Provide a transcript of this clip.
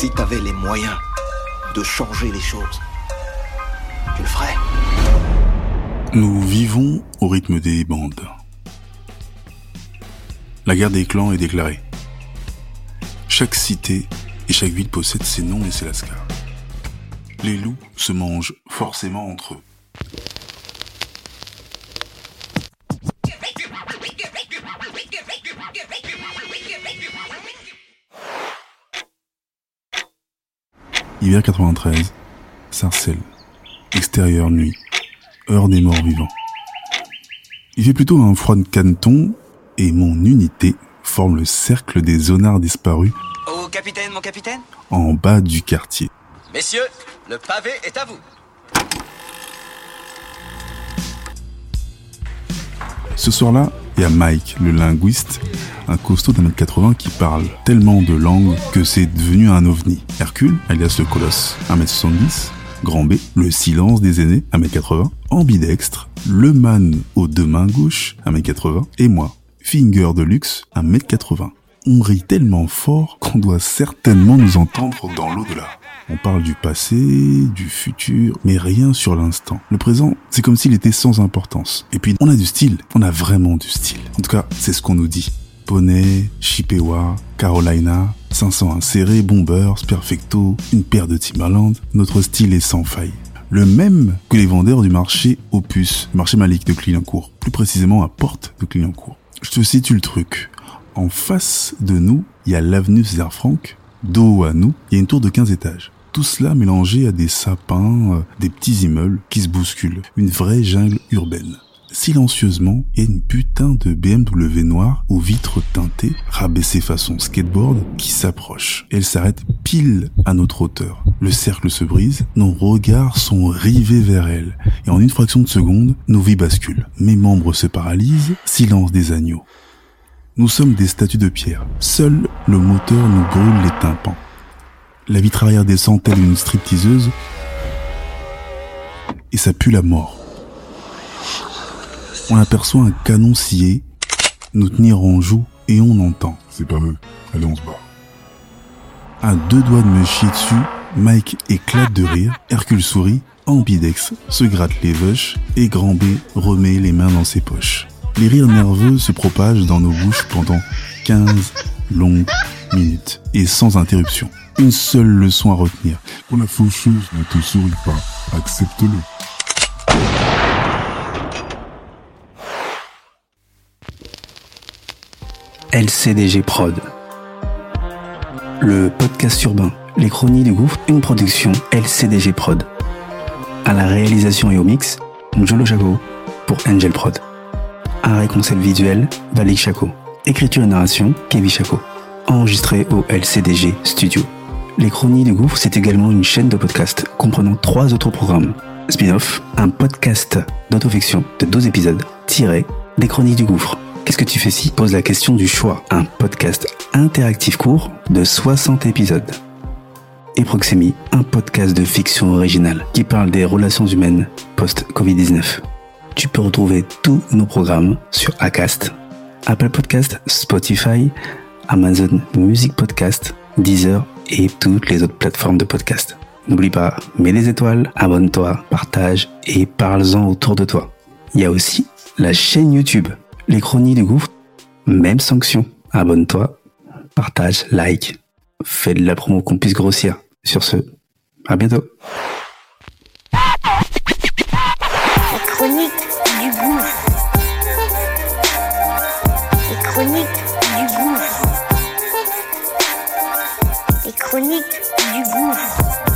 Si t'avais les moyens de changer les choses, tu le ferais. Nous vivons au rythme des bandes. La guerre des clans est déclarée. Chaque cité et chaque ville possède ses noms et ses lascars. Les loups se mangent forcément entre eux. Hiver 93, Sarcelles, extérieur nuit, heure des morts vivants. Il fait plutôt un froid de caneton et mon unité forme le cercle des zonards disparus Oh, capitaine, mon capitaine en bas du quartier. Messieurs, le pavé est à vous. Ce soir-là, il y Mike, le linguiste, un costaud d'un mètre 80 qui parle tellement de langues que c'est devenu un ovni. Hercule, alias le colosse, 1m70, Grand B, le silence des aînés, 1m80, ambidextre, le man aux deux mains gauches, 1m80, et moi, finger de luxe, 1m80. On rit tellement fort qu'on doit certainement nous entendre dans l'au-delà. On parle du passé, du futur, mais rien sur l'instant. Le présent, c'est comme s'il était sans importance. Et puis, on a du style. On a vraiment du style. En tout cas, c'est ce qu'on nous dit. Poney, Chippewa, Carolina, 500 insérés, Bombers, Perfecto, une paire de Timberland. Notre style est sans faille. Le même que les vendeurs du marché Opus, marché Malik de Clignancourt. Plus précisément à Porte de Clignancourt. Je te situe le truc. En face de nous, il y a l'avenue César Franck. Dos à nous, il y a une tour de 15 étages. Tout cela mélangé à des sapins, euh, des petits immeubles qui se bousculent. Une vraie jungle urbaine. Silencieusement, il y a une putain de BMW noire aux vitres teintées, rabaissée façon skateboard, qui s'approche. Elle s'arrête pile à notre hauteur. Le cercle se brise, nos regards sont rivés vers elle. Et en une fraction de seconde, nos vies basculent. Mes membres se paralysent, silence des agneaux. Nous sommes des statues de pierre. Seul le moteur nous brûle les tympans. La vitre arrière descend telle une stripteaseuse et ça pue la mort. On aperçoit un canon scié nous tenir en joue et on entend. C'est pas eux. Allez, on se bat. À deux doigts de me chier dessus, Mike éclate de rire, Hercule sourit, Ambidex se gratte les veuches et Grand B remet les mains dans ses poches. Les rires nerveux se propagent dans nos bouches pendant 15 longues minutes et sans interruption. Une seule leçon à retenir. Quand la faucheuse ne te sourit pas, accepte-le. LCDG Prod. Le podcast urbain, les chroniques du gouffre, une production LCDG Prod. À la réalisation et au mix, Njolo Chaco pour Angel Prod. Un concept visuel, Valik Chaco. Écriture et narration, Kevin Chaco. Enregistré au LCDG Studio. Les Chroniques du Gouffre, c'est également une chaîne de podcast comprenant trois autres programmes. Spin-off, un podcast d'autofiction de 12 épisodes, tiré des Chroniques du Gouffre. Qu'est-ce que tu fais si Pose la question du choix? Un podcast interactif court de 60 épisodes. Et Proxemi, un podcast de fiction originale qui parle des relations humaines post-Covid-19. Tu peux retrouver tous nos programmes sur Acast, Apple Podcast, Spotify, Amazon Music Podcast, Deezer et toutes les autres plateformes de podcast. N'oublie pas, mets des étoiles, abonne-toi, partage et parle-en autour de toi. Il y a aussi la chaîne YouTube, les chroniques du gouffre, même sanction. Abonne-toi, partage, like, fais de la promo qu'on puisse grossir. Sur ce, à bientôt. chronique du gouffre.